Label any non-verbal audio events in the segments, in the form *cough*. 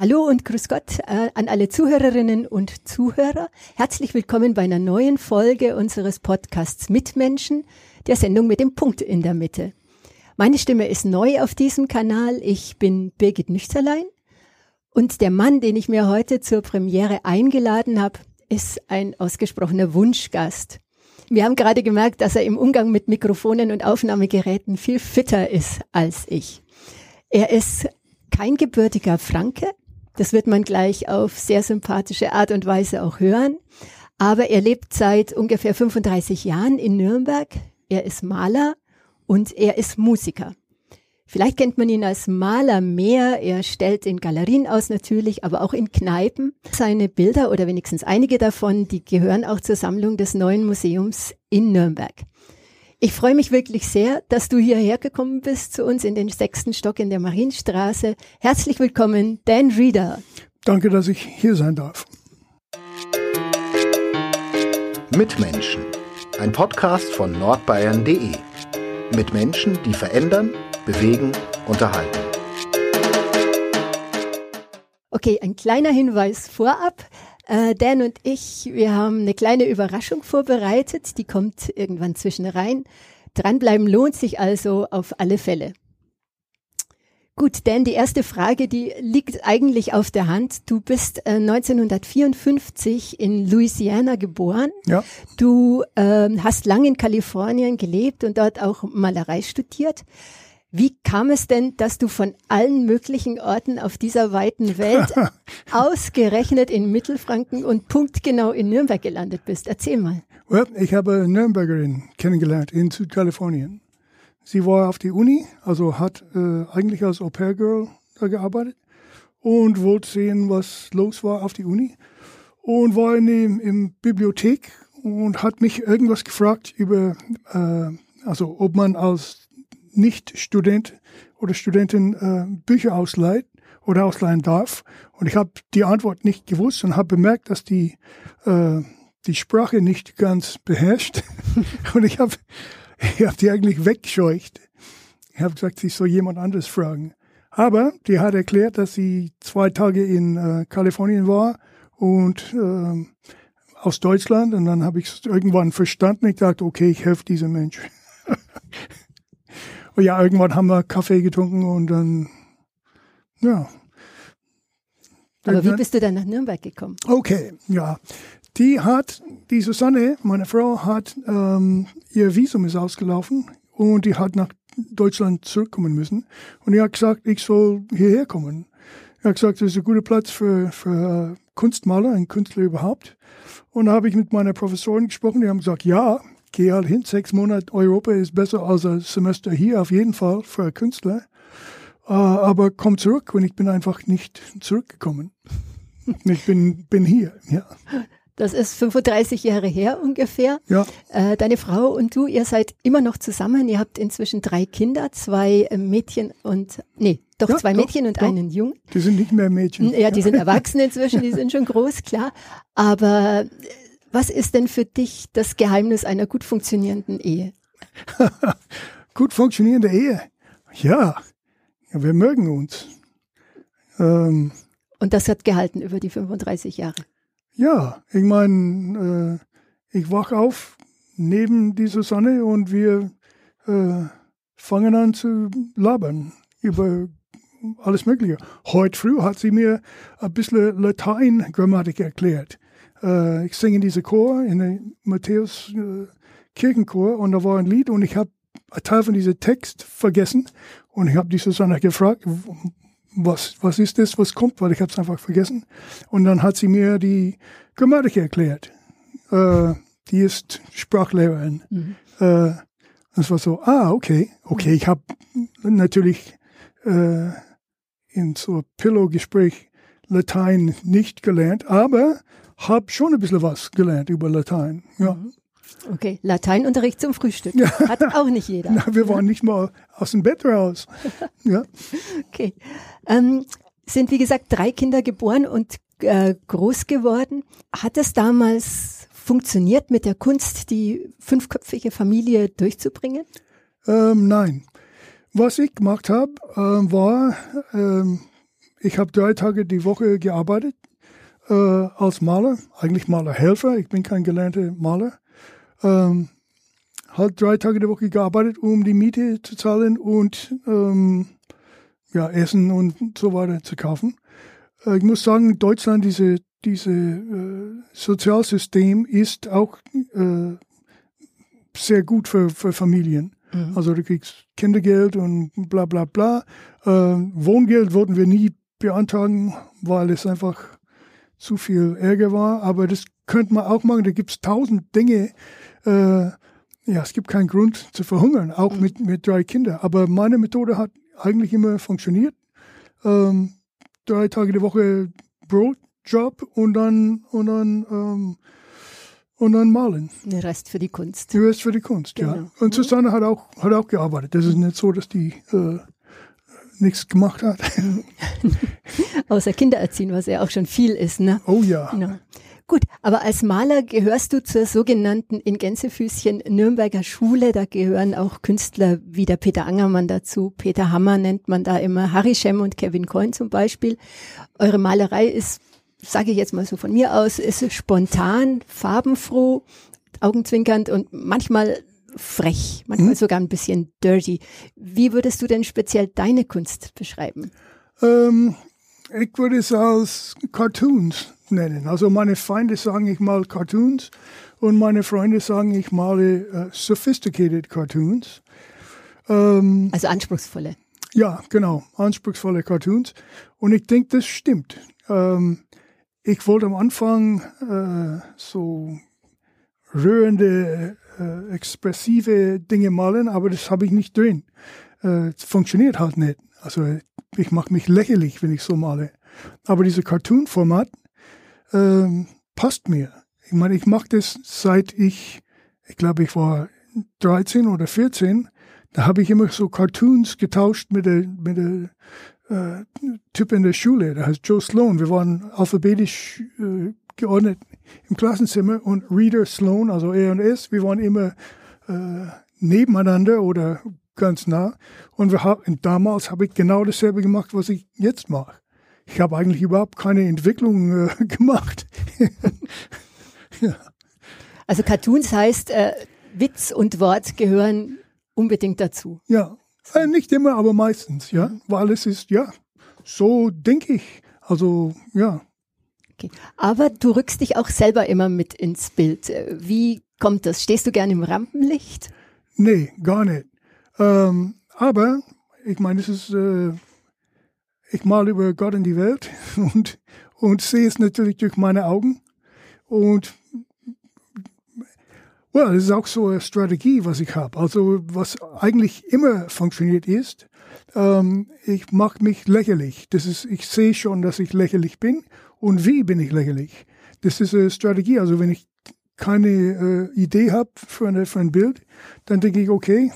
Hallo und grüß Gott äh, an alle Zuhörerinnen und Zuhörer. Herzlich willkommen bei einer neuen Folge unseres Podcasts Mitmenschen, der Sendung mit dem Punkt in der Mitte. Meine Stimme ist neu auf diesem Kanal. Ich bin Birgit Nüchterlein und der Mann, den ich mir heute zur Premiere eingeladen habe, ist ein ausgesprochener Wunschgast. Wir haben gerade gemerkt, dass er im Umgang mit Mikrofonen und Aufnahmegeräten viel fitter ist als ich. Er ist kein gebürtiger Franke, das wird man gleich auf sehr sympathische Art und Weise auch hören. Aber er lebt seit ungefähr 35 Jahren in Nürnberg. Er ist Maler und er ist Musiker. Vielleicht kennt man ihn als Maler mehr. Er stellt in Galerien aus natürlich, aber auch in Kneipen. Seine Bilder oder wenigstens einige davon, die gehören auch zur Sammlung des neuen Museums in Nürnberg. Ich freue mich wirklich sehr, dass du hierher gekommen bist zu uns in den sechsten Stock in der Marienstraße. Herzlich willkommen, Dan Reeder. Danke, dass ich hier sein darf. Mitmenschen. Ein Podcast von nordbayern.de. Mit Menschen, die verändern, bewegen, unterhalten. Okay, ein kleiner Hinweis vorab. Äh, Dan und ich, wir haben eine kleine Überraschung vorbereitet, die kommt irgendwann zwischen rein. Dranbleiben lohnt sich also auf alle Fälle. Gut, Dan, die erste Frage, die liegt eigentlich auf der Hand. Du bist äh, 1954 in Louisiana geboren. Ja. Du äh, hast lange in Kalifornien gelebt und dort auch Malerei studiert. Wie kam es denn, dass du von allen möglichen Orten auf dieser weiten Welt *laughs* ausgerechnet in Mittelfranken und punktgenau in Nürnberg gelandet bist? Erzähl mal. Well, ich habe eine Nürnbergerin kennengelernt in Südkalifornien. Sie war auf die Uni, also hat äh, eigentlich als Au-pair-Girl da gearbeitet und wollte sehen, was los war auf die Uni und war in dem, im Bibliothek und hat mich irgendwas gefragt über, äh, also ob man als nicht-Student oder Studentin äh, Bücher ausleiht oder ausleihen darf. Und ich habe die Antwort nicht gewusst und habe bemerkt, dass die, äh, die Sprache nicht ganz beherrscht. *laughs* und ich habe ich hab die eigentlich weggescheucht. Ich habe gesagt, ich soll jemand anderes fragen. Aber die hat erklärt, dass sie zwei Tage in äh, Kalifornien war und äh, aus Deutschland. Und dann habe ich es irgendwann verstanden. Ich dachte, okay, ich helfe diesem Mensch. *laughs* Und ja, irgendwann haben wir Kaffee getrunken und dann, ja. Aber wie bist du dann nach Nürnberg gekommen? Okay, ja. Die hat, die Susanne, meine Frau, hat, ähm, ihr Visum ist ausgelaufen und die hat nach Deutschland zurückkommen müssen. Und die hat gesagt, ich soll hierher kommen. Er hat gesagt, das ist ein guter Platz für, für Kunstmaler, ein Künstler überhaupt. Und da habe ich mit meiner Professorin gesprochen, die haben gesagt, ja, geh halt hin, sechs Monate Europa ist besser als ein Semester hier, auf jeden Fall für einen Künstler. Uh, aber komm zurück und ich bin einfach nicht zurückgekommen. ich bin, bin hier, ja. Das ist 35 Jahre her ungefähr. Ja. Äh, deine Frau und du, ihr seid immer noch zusammen. Ihr habt inzwischen drei Kinder, zwei Mädchen und, nee, doch ja, zwei doch, Mädchen und doch. einen Jungen. Die sind nicht mehr Mädchen. Ja, die sind erwachsen inzwischen, die sind schon groß, klar. Aber was ist denn für dich das Geheimnis einer gut funktionierenden Ehe? *laughs* gut funktionierende Ehe? Ja, wir mögen uns. Ähm, Und das hat gehalten über die 35 Jahre? Ja, ich meine, äh, ich wach auf neben dieser Sonne und wir äh, fangen an zu labern über alles Mögliche. Heute früh hat sie mir ein bisschen Latein-Grammatik erklärt äh, ich singe in diese Chor, in der Matthäus äh, Kirchenchor und da war ein Lied und ich habe einen Teil von diesem Text vergessen und ich habe die Susanne gefragt, was, was ist das, was kommt, weil ich habe es einfach vergessen. Und dann hat sie mir die Grammatik erklärt. Äh, die ist Sprachlehrerin. Mhm. Äh, das war so, ah, okay, okay, ich habe natürlich äh, in so Pillow-Gespräch Latein nicht gelernt, aber habe schon ein bisschen was gelernt über Latein. Ja. Mhm. Okay, Lateinunterricht zum Frühstück. Ja. Hat auch nicht jeder. *laughs* Na, wir waren nicht mal aus dem Bett raus. *laughs* Ja. Okay. Ähm, sind, wie gesagt, drei Kinder geboren und äh, groß geworden. Hat es damals funktioniert, mit der Kunst die fünfköpfige Familie durchzubringen? Ähm, nein. Was ich gemacht habe, äh, war, ähm, ich habe drei Tage die Woche gearbeitet äh, als Maler, eigentlich Malerhelfer. Ich bin kein gelernter Maler. Ähm, halt drei Tage die Woche gearbeitet, um die Miete zu zahlen und ähm, ja, Essen und so weiter zu kaufen. Äh, ich muss sagen, Deutschland, diese, diese äh, Sozialsystem ist auch äh, sehr gut für, für Familien. Mhm. Also du kriegst Kindergeld und bla bla bla. Äh, Wohngeld wollten wir nie beantragen, weil es einfach zu viel Ärger war. Aber das könnte man auch machen. Da gibt es tausend Dinge. Äh, ja, es gibt keinen Grund zu verhungern, auch mhm. mit, mit drei Kindern. Aber meine Methode hat eigentlich immer funktioniert. Ähm, drei Tage die Woche Brotjob und dann, und dann, ähm, und dann malen. Der Rest für die Kunst. Der Rest für die Kunst, genau. ja. Und Susanne hat auch, hat auch gearbeitet. Das ist nicht so, dass die äh, nichts gemacht hat. *laughs* Außer Kinder erziehen, was ja auch schon viel ist, ne? Oh ja. Genau. Gut, aber als Maler gehörst du zur sogenannten in Gänsefüßchen Nürnberger Schule. Da gehören auch Künstler wie der Peter Angermann dazu. Peter Hammer nennt man da immer, Harry Schemm und Kevin Coyne zum Beispiel. Eure Malerei ist, sage ich jetzt mal so von mir aus, ist spontan, farbenfroh, augenzwinkernd und manchmal frech, manchmal hm? sogar ein bisschen dirty. Wie würdest du denn speziell deine Kunst beschreiben? Ähm, ich würde es als Cartoons nennen. Also meine Feinde sagen, ich mal Cartoons und meine Freunde sagen, ich male uh, sophisticated Cartoons. Ähm, also anspruchsvolle. Ja, genau, anspruchsvolle Cartoons. Und ich denke, das stimmt. Ähm, ich wollte am Anfang äh, so rührende, äh, expressive Dinge malen, aber das habe ich nicht drin. Äh, funktioniert halt nicht. Also ich mache mich lächerlich, wenn ich so male. Aber dieses Cartoon-Format ähm, passt mir. Ich meine, ich mache das seit ich, ich glaube, ich war 13 oder 14. Da habe ich immer so Cartoons getauscht mit der, mit der äh, Typ in der Schule, der heißt Joe Sloan. Wir waren alphabetisch äh, geordnet im Klassenzimmer und Reader Sloan, also er und S, wir waren immer äh, nebeneinander oder ganz nah. Und wir haben, damals habe ich genau dasselbe gemacht, was ich jetzt mache. Ich habe eigentlich überhaupt keine Entwicklung äh, *laughs* gemacht. *laughs* ja. Also Cartoons heißt, äh, Witz und Wort gehören unbedingt dazu. Ja, äh, nicht immer, aber meistens, ja, mhm. weil es ist, ja, so denke ich. Also, ja. Okay. Aber du rückst dich auch selber immer mit ins Bild. Wie kommt das? Stehst du gern im Rampenlicht? Nee, gar nicht. Ähm, aber ich meine, es ist, äh, ich male über Gott in die Welt *laughs* und, und sehe es natürlich durch meine Augen. Und well, das ist auch so eine Strategie, was ich habe. Also was eigentlich immer funktioniert ist, ähm, ich mache mich lächerlich. Das ist, ich sehe schon, dass ich lächerlich bin. Und wie bin ich lächerlich? Das ist eine Strategie. Also wenn ich keine äh, Idee habe für, für ein Bild, dann denke ich, okay,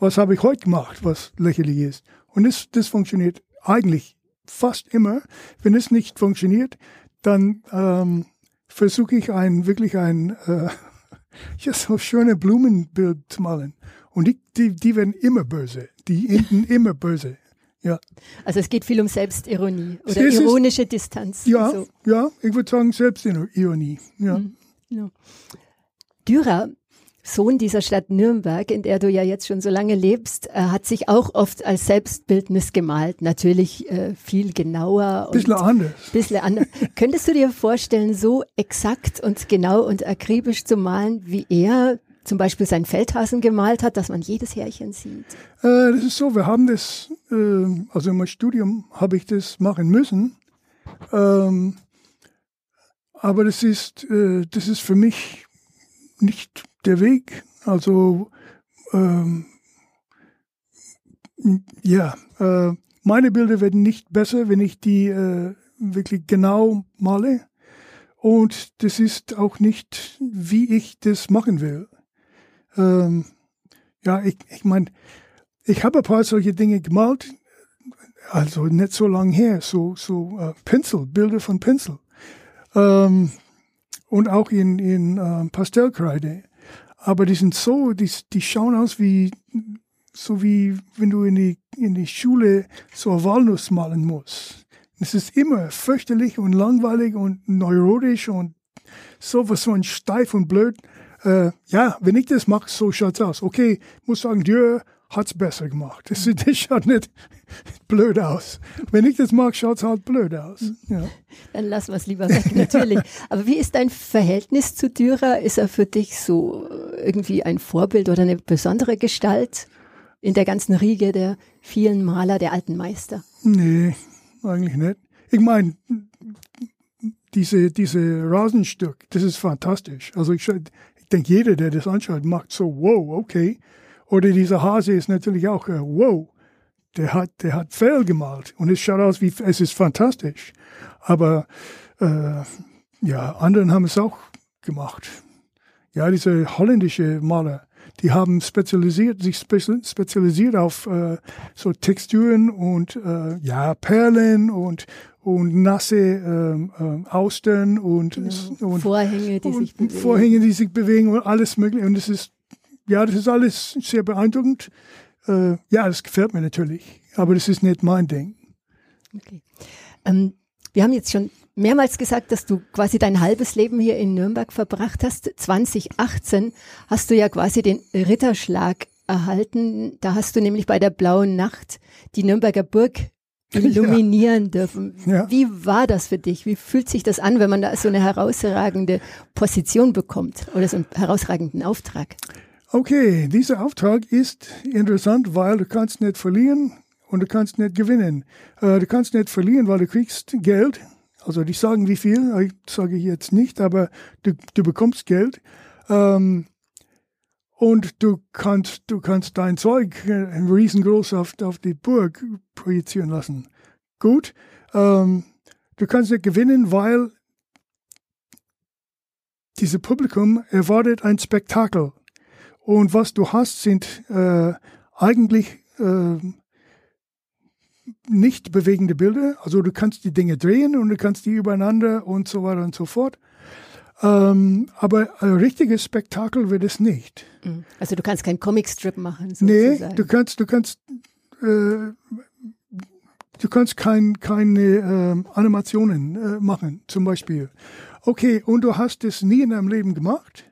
was habe ich heute gemacht, was lächerlich ist. Und das, das funktioniert eigentlich fast immer. Wenn es nicht funktioniert, dann ähm, versuche ich ein wirklich ein äh, *laughs* ja, so schöne Blumenbild zu malen. Und die, die, die werden immer böse. Die enden immer böse. Ja. Also es geht viel um Selbstironie oder es ironische ist, Distanz. Ja, so. ja, ich würde sagen Selbstironie. Ja. Mhm. ja. Dürer Sohn dieser Stadt Nürnberg, in der du ja jetzt schon so lange lebst, äh, hat sich auch oft als Selbstbildnis gemalt. Natürlich äh, viel genauer. Bisschen anders. Bisschen anders. *laughs* Könntest du dir vorstellen, so exakt und genau und akribisch zu malen, wie er zum Beispiel seinen Feldhasen gemalt hat, dass man jedes Härchen sieht? Äh, das ist so, wir haben das, äh, also meinem Studium habe ich das machen müssen. Ähm, aber das ist, äh, das ist für mich nicht der Weg. Also ähm, ja, äh, meine Bilder werden nicht besser, wenn ich die äh, wirklich genau male. Und das ist auch nicht, wie ich das machen will. Ähm, ja, ich, ich meine, ich habe ein paar solche Dinge gemalt, also nicht so lang her, so, so äh, Pinsel, Bilder von Pinsel. Ähm, und auch in, in äh, Pastellkreide. Aber die sind so, die, die schauen aus wie, so wie wenn du in die, in die Schule so eine Walnuss malen musst. Es ist immer fürchterlich und langweilig und neurotisch und sowas von steif und blöd. Äh, ja, wenn ich das mache, so schaut's aus. Okay, muss sagen, dir hat's besser gemacht. Das, das schaut nicht *laughs* blöd aus. Wenn ich das mag, schaut's halt blöd aus. Ja. *laughs* Dann lassen wir es lieber weg, natürlich. *laughs* Aber wie ist dein Verhältnis zu Dürer? Ist er für dich so irgendwie ein Vorbild oder eine besondere Gestalt in der ganzen Riege der vielen Maler, der alten Meister? Nee, eigentlich nicht. Ich meine, diese, diese Rasenstück, das ist fantastisch. Also ich, denke, jeder, der das anschaut, macht so, wow, okay. Oder dieser Hase ist natürlich auch, uh, wow, der hat, der hat Fell gemalt und es schaut aus wie, es ist fantastisch. Aber äh, ja, anderen haben es auch gemacht. Ja, diese holländische Maler, die haben spezialisiert, sich spezialisiert auf äh, so Texturen und äh, ja Perlen und und nasse ähm, ähm, Austern und, genau. und Vorhänge, die und sich bewegen. Vorhänge, die sich bewegen und alles mögliche. Und das ist ja, das ist alles sehr beeindruckend. Äh, ja, das gefällt mir natürlich, aber das ist nicht mein Ding. Okay. Ähm, wir haben jetzt schon mehrmals gesagt, dass du quasi dein halbes Leben hier in Nürnberg verbracht hast. 2018 hast du ja quasi den Ritterschlag erhalten. Da hast du nämlich bei der Blauen Nacht die Nürnberger Burg illuminieren ja. dürfen. Ja. Wie war das für dich? Wie fühlt sich das an, wenn man da so eine herausragende Position bekommt oder so einen herausragenden Auftrag? Okay, dieser Auftrag ist interessant, weil du kannst nicht verlieren und du kannst nicht gewinnen. Äh, du kannst nicht verlieren, weil du kriegst Geld also die sagen wie viel, ich sage ich jetzt nicht, aber du, du bekommst Geld. Ähm, und du kannst, du kannst dein Zeug äh, riesengroß auf, auf die Burg projizieren lassen. Gut. Ähm, du kannst nicht gewinnen, weil dieses Publikum erwartet ein Spektakel. Und was du hast, sind äh, eigentlich äh, nicht bewegende Bilder. Also du kannst die Dinge drehen und du kannst die übereinander und so weiter und so fort. Ähm, aber ein richtiges Spektakel wird es nicht. Mhm. Also du kannst keinen Comicstrip machen. Sozusagen. Nee, du kannst, du kannst, äh, du kannst kein, keine äh, Animationen äh, machen, zum Beispiel. Okay, und du hast es nie in deinem Leben gemacht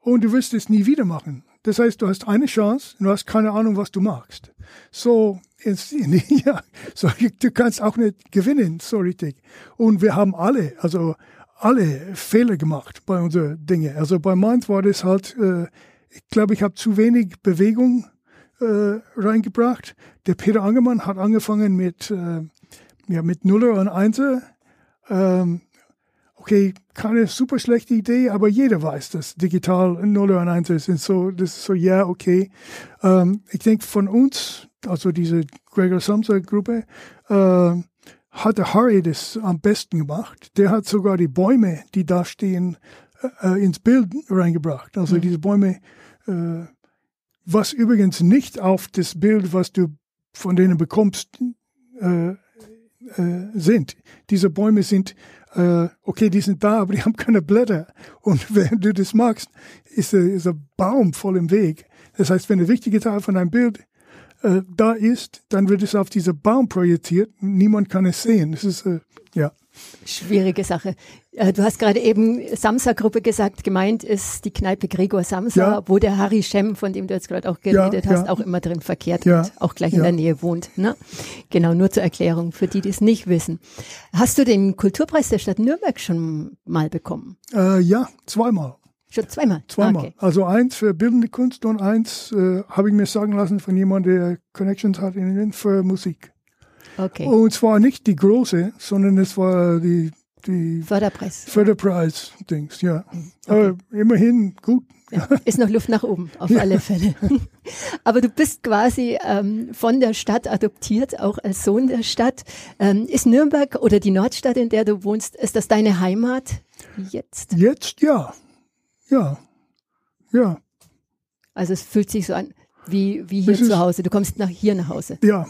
und du wirst es nie wieder machen. Das heißt, du hast eine Chance und du hast keine Ahnung, was du magst. So, *laughs* ja, so, du kannst auch nicht gewinnen, so richtig. Und wir haben alle, also alle Fehler gemacht bei unseren Dingen. Also bei Mainz war das halt, äh, ich glaube, ich habe zu wenig Bewegung äh, reingebracht. Der Peter Angermann hat angefangen mit, äh, ja, mit Nuller und Einser. Ähm, okay, keine super schlechte Idee, aber jeder weiß, dass digital 0 und 1 ist. So, das ist so, ja, okay. Ähm, ich denke, von uns, also diese Gregor Samsa Gruppe, äh, hat der Harry das am besten gemacht. Der hat sogar die Bäume, die da stehen, äh, ins Bild reingebracht. Also mhm. diese Bäume, äh, was übrigens nicht auf das Bild, was du von denen bekommst, äh, äh, sind. Diese Bäume sind äh, okay, die sind da, aber die *laughs* haben keine Blätter. Und *laughs* wenn du das magst, ist, ist ein Baum voll im Weg. Das heißt, wenn der wichtige Teil von deinem Bild äh, da ist, dann wird es auf diesen Baum projiziert. Niemand kann es sehen. Das ist, äh, ja. Schwierige Sache. Äh, du hast gerade eben Samsa-Gruppe gesagt, gemeint ist die Kneipe Gregor Samsa, ja. wo der Harry Schem, von dem du jetzt gerade auch geredet ja, hast, ja. auch immer drin verkehrt und auch gleich in der Nähe wohnt. Ne? Genau, nur zur Erklärung für die, die es nicht wissen. Hast du den Kulturpreis der Stadt Nürnberg schon mal bekommen? Äh, ja, zweimal. Schon zweimal? Zweimal. Okay. Also eins für bildende Kunst und eins äh, habe ich mir sagen lassen von jemandem, der Connections hat in, für Musik. Okay. Und zwar nicht die große, sondern es war die die Förderpreis. Förderpreis-Dings, ja. Mhm. Aber immerhin gut. Ja, *laughs* ist noch Luft nach oben, auf alle Fälle. *laughs* Aber du bist quasi ähm, von der Stadt adoptiert, auch als Sohn der Stadt. Ähm, ist Nürnberg oder die Nordstadt, in der du wohnst, ist das deine Heimat jetzt? Jetzt ja. Ja. Ja. Also es fühlt sich so an wie, wie hier Es zu Hause. Du kommst nach hier nach Hause. Ja.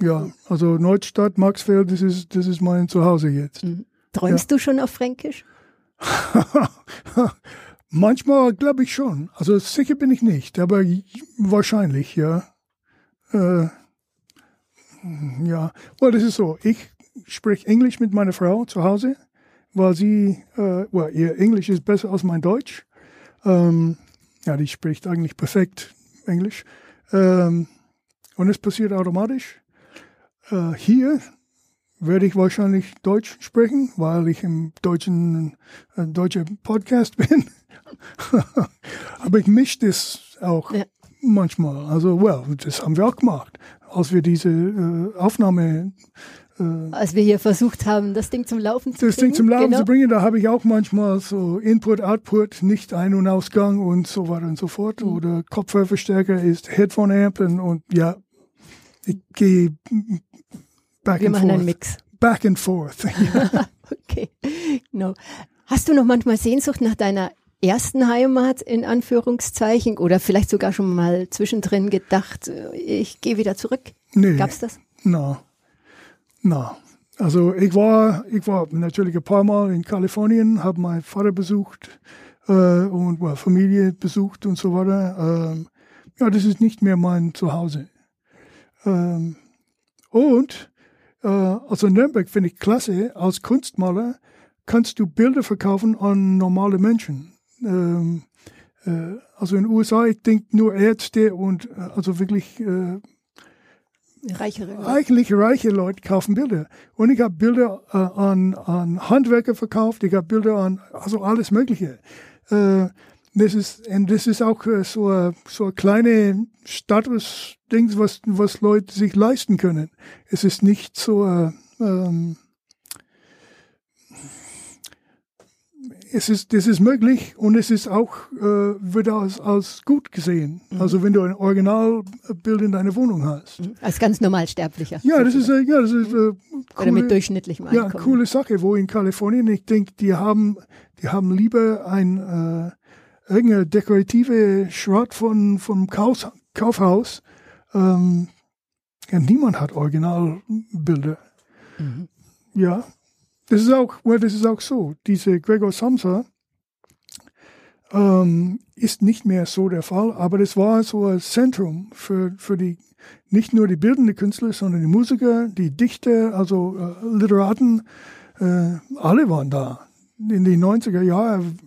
Ja. Also Neustadt, Maxfeld, das ist, das ist mein Zuhause jetzt. Mhm. Träumst du schon auf Fränkisch? *laughs* Manchmal glaube ich schon. Also sicher bin ich nicht, aber wahrscheinlich, ja. Äh, ja, well, das ist so. Ich spreche Englisch mit meiner Frau zu Hause, weil sie, äh, well, ihr Englisch ist besser als mein Deutsch. Ähm, ja, die spricht eigentlich perfekt Englisch. Ähm, und es passiert automatisch. Äh, hier werde ich wahrscheinlich Deutsch sprechen, weil ich im deutschen äh, deutscher Podcast *laughs* bin. Aber ich mische das auch Ja. manchmal. Also, well, das haben wir auch gemacht, als wir diese äh, Aufnahme, Als wir hier versucht haben, das Ding zum Laufen zu das kriegen. Ding zum Laufen genau. zu bringen, da habe ich auch manchmal so Input, Output, nicht Ein- und Ausgang und so weiter und so fort. Mhm. Oder Kopfhörverstärker ist Headphone Amp und, und ja, ich gehe back Wir and machen forth. einen Mix. Back and forth. *laughs* Okay, genau. Hast du noch manchmal Sehnsucht nach deiner ersten Heimat in Anführungszeichen oder vielleicht sogar schon mal zwischendrin gedacht, äh, ich gehe wieder zurück? nee. Gab's das? Na, na. Also ich war, ich war natürlich ein paar Mal in Kalifornien, habe meinen Vater besucht äh, und well, Familie besucht und so weiter. Ähm, ja, das ist nicht mehr mein Zuhause. Ähm, und äh, also Nürnberg finde ich klasse. Als Kunstmaler kannst du Bilder verkaufen an normale Menschen. Ähm, äh, also in den USA, ich denke nur Ärzte und äh, also wirklich Reichere. eigentlich reiche Leute kaufen Bilder. Und ich habe Bilder äh, an, an Handwerker verkauft, ich habe Bilder an, also alles Mögliche. Äh, das ist, und das ist auch äh, so, so ein kleine Status-Ding, was, was Leute sich leisten können. Es ist nicht so, äh, ähm, es ist, das ist möglich und es ist auch, äh, wird als, als gut gesehen. Also wenn du ein Originalbild in deiner Wohnung hast. Als ganz normalsterblicher. Ja, das ist, äh, ja, das ist äh, Oder coole, mit durchschnittlichem ja, Einkommen. coole Sache, wo in Kalifornien, ich denke, die haben, die haben lieber ein äh, irgendeine dekorative Schrott von vom Kauf, Kaufhaus. Ähm, ja, niemand hat Originalbilder. Mhm. Ja, das ist auch, well, das ist auch so. Diese Gregor Samsa ähm, ist nicht mehr so der Fall, aber das war so ein Zentrum für, für die, nicht nur die bildenden Künstler, sondern die Musiker, die Dichter, also äh, Literaten, äh, alle waren da. In den 90er Jahren,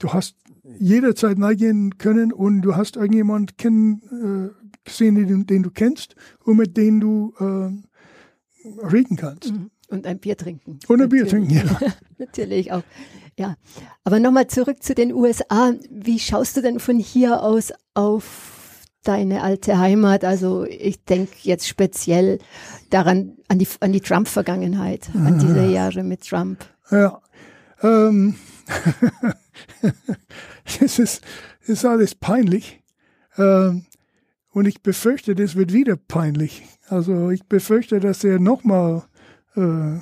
du hast jederzeit reingehen können und du hast irgendjemand kennen, äh, gesehen, den, den du kennst und mit dem du äh, reden kannst. Mhm. Und ein Bier trinken. Und ein Bier trinken, ja. *laughs* Natürlich auch. Ja. Aber nochmal zurück zu den USA. Wie schaust du denn von hier aus auf deine alte Heimat? Also ich denke jetzt speziell daran, an die, an die Trump-Vergangenheit, an diese Jahre mit Trump. Ja. Ähm, *laughs* es, ist, ist alles peinlich. Ähm, und ich befürchte, das wird wieder peinlich. Also ich befürchte, dass er nochmal äh,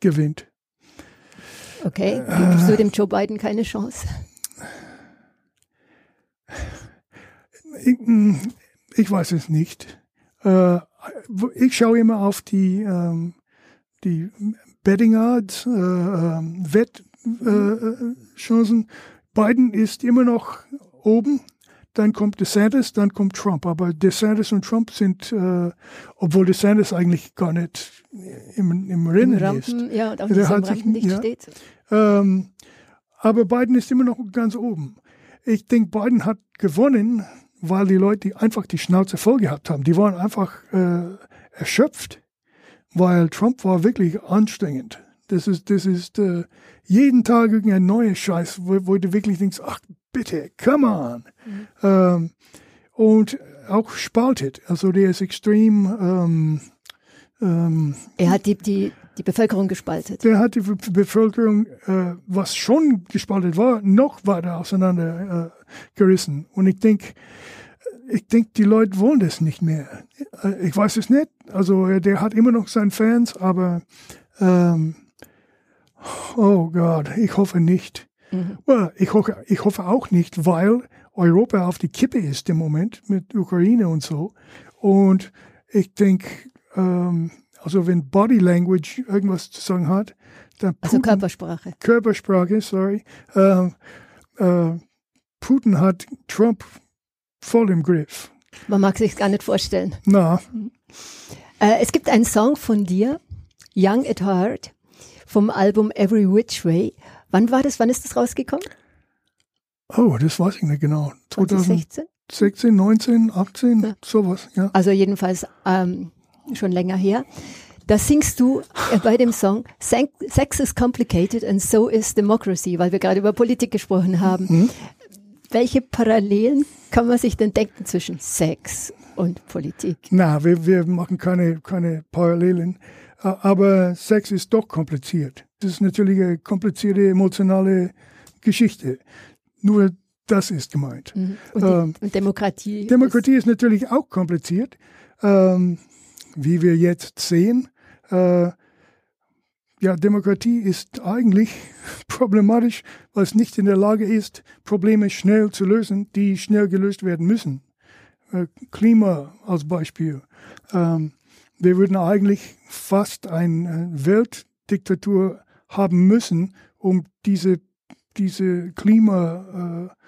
gewinnt. Okay, gibst du dem Joe Biden keine Chance? Ich, ich weiß es nicht. Äh, ich schaue immer auf die, ähm, die Betting Odds, äh, ähm, Wettchancen. Chancen. Biden ist immer noch oben. Dann kommt DeSantis, dann kommt Trump. Aber DeSantis und Trump sind, äh, obwohl DeSantis eigentlich gar nicht im, im Rennen Im ist. Rampen, ja, und auch Der nicht hat sich- Rampenlicht ja. steht. Ähm, aber Biden ist immer noch ganz oben. Ich denke, Biden hat gewonnen, weil die Leute einfach die Schnauze voll gehabt haben. Die waren einfach äh, erschöpft, weil Trump war wirklich anstrengend. Das ist, das ist äh, jeden Tag irgendein neuer Scheiß, wo, wo du wirklich denkst, ach bitte, come on. Ähm, und auch spaltet. Also der ist extrem ähm, ähm, Er hat die, die, die Bevölkerung gespaltet. Der hat die Bevölkerung, äh, was schon gespalten war, noch weiter auseinander äh, gerissen. Und ich denke, ich denke, die Leute wollen das nicht mehr. Äh, ich weiß es nicht. Also äh, der hat immer noch seine Fans, aber ähm, oh Gott, ich hoffe nicht. Mhm. Well, ich, hoffe, ich hoffe auch nicht, weil Europa auf die Kippe ist im Moment mit Ukraine und so. Und ich denke, ähm, also wenn Body Language irgendwas zu sagen hat, dann also Putin, also Körpersprache. Körpersprache, sorry. Äh, äh, Putin hat Trump voll im Griff. Man mag sich gar nicht vorstellen. Na. Äh, es gibt einen Song von dir, Young at Heart, vom Album Every Which Way. Wann war das? Wann ist das rausgekommen? Oh, das weiß ich nicht genau. 2016? 16, 19, 18, ja. sowas, ja. Also jedenfalls ähm, schon länger her. Da singst du äh, bei dem Song Sex is complicated and so is democracy, weil wir gerade über Politik gesprochen haben. Mhm. Welche Parallelen kann man sich denn denken zwischen Sex und Politik? Na, wir, wir machen keine, keine Parallelen. Aber Sex ist doch kompliziert. Das ist natürlich eine komplizierte emotionale Geschichte. Nur das ist gemeint. Mhm. Und, ähm, und, Demokratie? Demokratie ist, ist, natürlich auch kompliziert. Ähm, wie wir jetzt sehen, äh, ja, Demokratie ist eigentlich *laughs* problematisch, weil es nicht in der Lage ist, Probleme schnell zu lösen, die schnell gelöst werden müssen. Äh, Klima als Beispiel. Ähm, wir würden eigentlich fast eine Weltdiktatur haben müssen, um diese, diese Klima äh,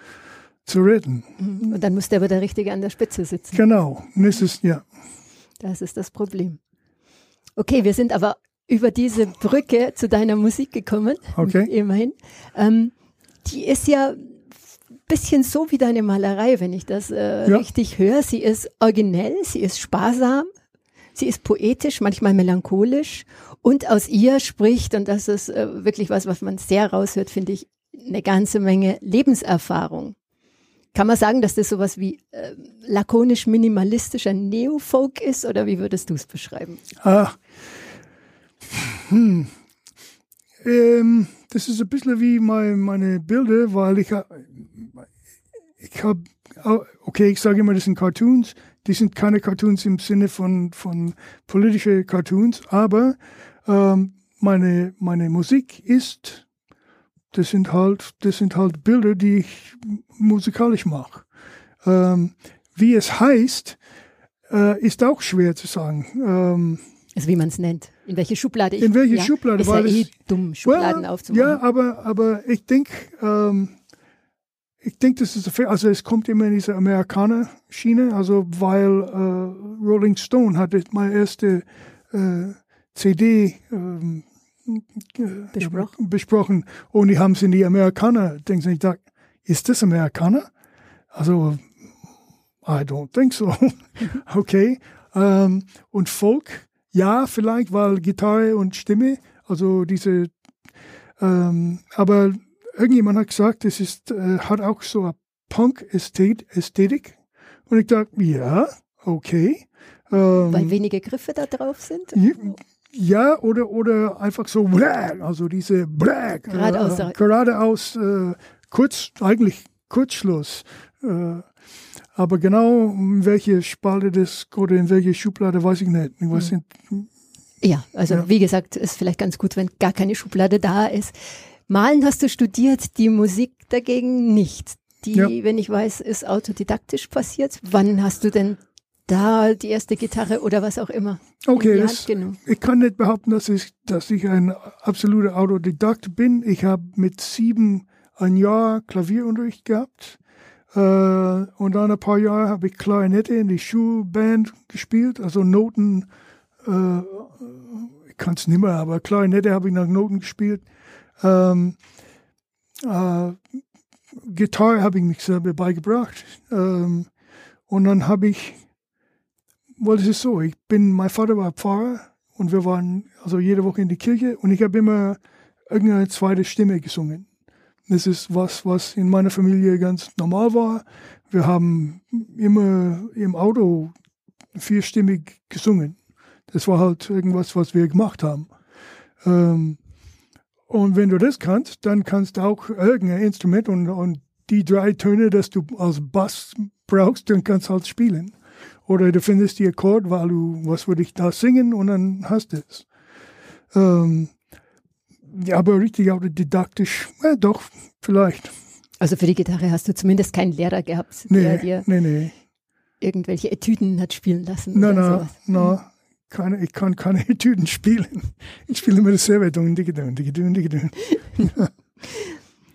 zu retten. Und dann muss der aber der Richtige an der Spitze sitzen. Genau, das ist, ja. Das ist das Problem. Okay, wir sind aber über diese Brücke zu deiner Musik gekommen. Okay. Immerhin. Ähm, die ist ja ein bisschen so wie deine Malerei, wenn ich das äh, ja. richtig höre. Sie ist originell, sie ist sparsam, sie ist poetisch, manchmal melancholisch und aus ihr spricht, und das ist äh, wirklich was, was man sehr raushört, finde ich, eine ganze Menge Lebenserfahrung. Kann man sagen, dass das sowas wie äh, lakonisch minimalistischer Neofolk ist oder wie würdest du es beschreiben? Ah, hm. Ähm, das ist ein bisschen wie mein, meine Bilder, weil ich, ich habe, okay, ich sage immer, das sind Cartoons. Die sind keine Cartoons im Sinne von, von politische Cartoons, aber ähm, meine, meine Musik ist das sind halt, das sind halt Bilder, die ich musikalisch mache. Ähm, wie es heißt, äh, ist auch schwer zu sagen. Ähm, also wie man es nennt. In welche Schublade ich In welche ja, Schublade? Ist ja eh dumm, Schubladen well, aufzumachen. Ja, aber, aber ich denke, ähm, ich denke, das ist, also es kommt immer in diese Amerikaner-Schiene, also weil äh, Rolling Stone hatte meine erste äh, CD ähm, besprochen. besprochen. Und die haben es in die Amerikaner, denken ich dachte, ist das Amerikaner? Also, I don't think so. *laughs* okay. Ähm, und Folk, ja, vielleicht, weil Gitarre und Stimme, also diese, ähm, aber irgendjemand hat gesagt, es ist, äh, hat auch so eine Punk-Ästhetik. Und ich dachte, ja, okay. Ähm, Weil wenige Griffe da drauf sind? Ja, oder, oder einfach so, also diese Black, geradeaus, äh, geradeaus äh, kurz, eigentlich Kurzschluss. Äh, aber genau in welche Spalte das oder in welche Schublade weiß ich nicht. Ich weiß hm. nicht. Ja, also ja. wie gesagt, ist vielleicht ganz gut, wenn gar keine Schublade da ist. Malen hast du studiert, die Musik dagegen nicht. Die, ja. wenn ich weiß, ist autodidaktisch passiert. Wann hast du denn da die erste Gitarre oder was auch immer. Okay, das, ich kann nicht behaupten, dass ich, dass ich ein absoluter Autodidakt bin. Ich habe mit sieben ein Jahr Klavierunterricht gehabt. Äh, und dann ein paar Jahre habe ich Klarinette in die Schulband gespielt, also Noten, äh, ich kann es nicht mehr, aber Klarinette habe ich nach Noten gespielt. Ähm, äh, Gitarre habe ich mich selber beigebracht. Ähm, und dann habe ich weil es ist so, ich bin, mein Vater war Pfarrer und wir waren also jede Woche in die Kirche und ich habe immer irgendeine zweite Stimme gesungen. Das ist was, was in meiner Familie ganz normal war. Wir haben immer im Auto vierstimmig gesungen. Das war halt irgendwas, was wir gemacht haben. Ähm, und wenn du das kannst, dann kannst du auch irgendein Instrument und, und die drei Töne, das du als Bass brauchst, dann kannst du halt spielen. Oder du findest die Akkord, weil du, was würde ich da singen und dann hast du es. Ähm, ja, aber richtig autodidaktisch, ja, doch, vielleicht. Also für die Gitarre hast du zumindest keinen Lehrer gehabt, Nee, der dir nee, nee. irgendwelche Etüden hat spielen lassen. Na, oder na, Keine, ich kann keine *laughs* Etüden spielen. Ich spiele immer dasselbe. *laughs*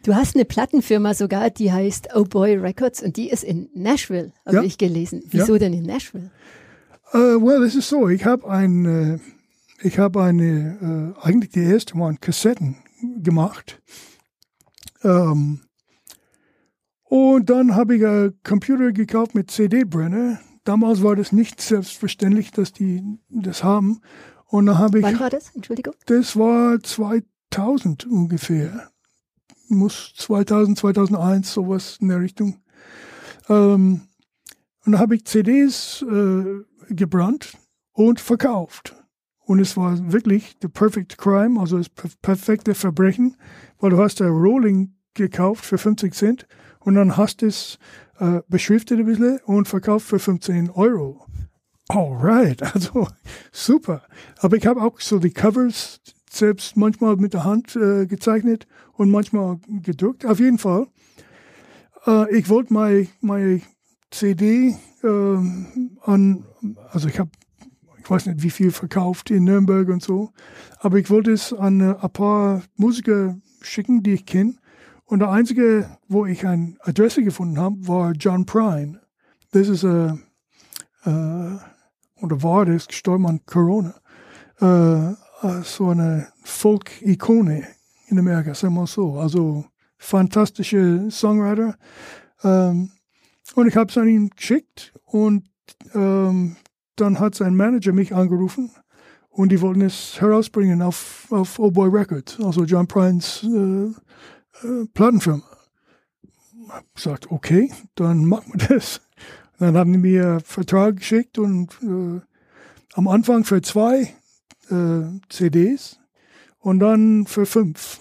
Du hast eine Plattenfirma sogar, die heißt Oh Boy Records und die ist in Nashville, habe Ja. ich gelesen. Wieso denn in Nashville? Äh, well, es ist so, ich habe ein, äh, ich habe eine, äh, eigentlich die erste Mal Kassetten gemacht. Ähm, und dann habe ich einen Computer gekauft mit CD-Brenner. Damals war das nicht selbstverständlich, dass die das haben. Und dann habe ich, Wann war das? Entschuldigung. das war 2000 ungefähr. Muss 2000, 2001, sowas in der Richtung. Ähm, und da habe ich CDs äh, gebrannt und verkauft. Und es war wirklich the perfect crime, also das per perfekte Verbrechen, weil du hast ein Rolling gekauft für 50 Cent und dann hast es äh, beschriftet ein bisschen und verkauft für 15 Euro. Alright, *laughs* also super. Aber ich habe auch so die Covers selbst manchmal mit der Hand äh, gezeichnet und manchmal gedruckt. Auf jeden Fall. Äh, ich wollte meine meine CD ähm, an, also ich habe, ich weiß nicht wie viel verkauft in Nürnberg und so, aber ich wollte es an äh, ein paar Musiker schicken, die ich kenne. Und der einzige, wo ich eine Adresse gefunden habe, war John Prine. Das ist ein, äh, oder war das, gestorben an Corona. Äh, äh, so eine Folk-Ikone in Amerika, sagen wir so. Also fantastische Songwriter. Ähm, und ich habe es an ihn geschickt und ähm, dann hat sein Manager mich angerufen und die wollten es herausbringen auf, auf Oh Boy Records, also John Prines äh, äh, Plattenfirma. Hab gesagt, okay, dann machen wir das. Dann haben die mir einen Vertrag geschickt und äh, am Anfang für zwei äh, CDs und dann für fünf.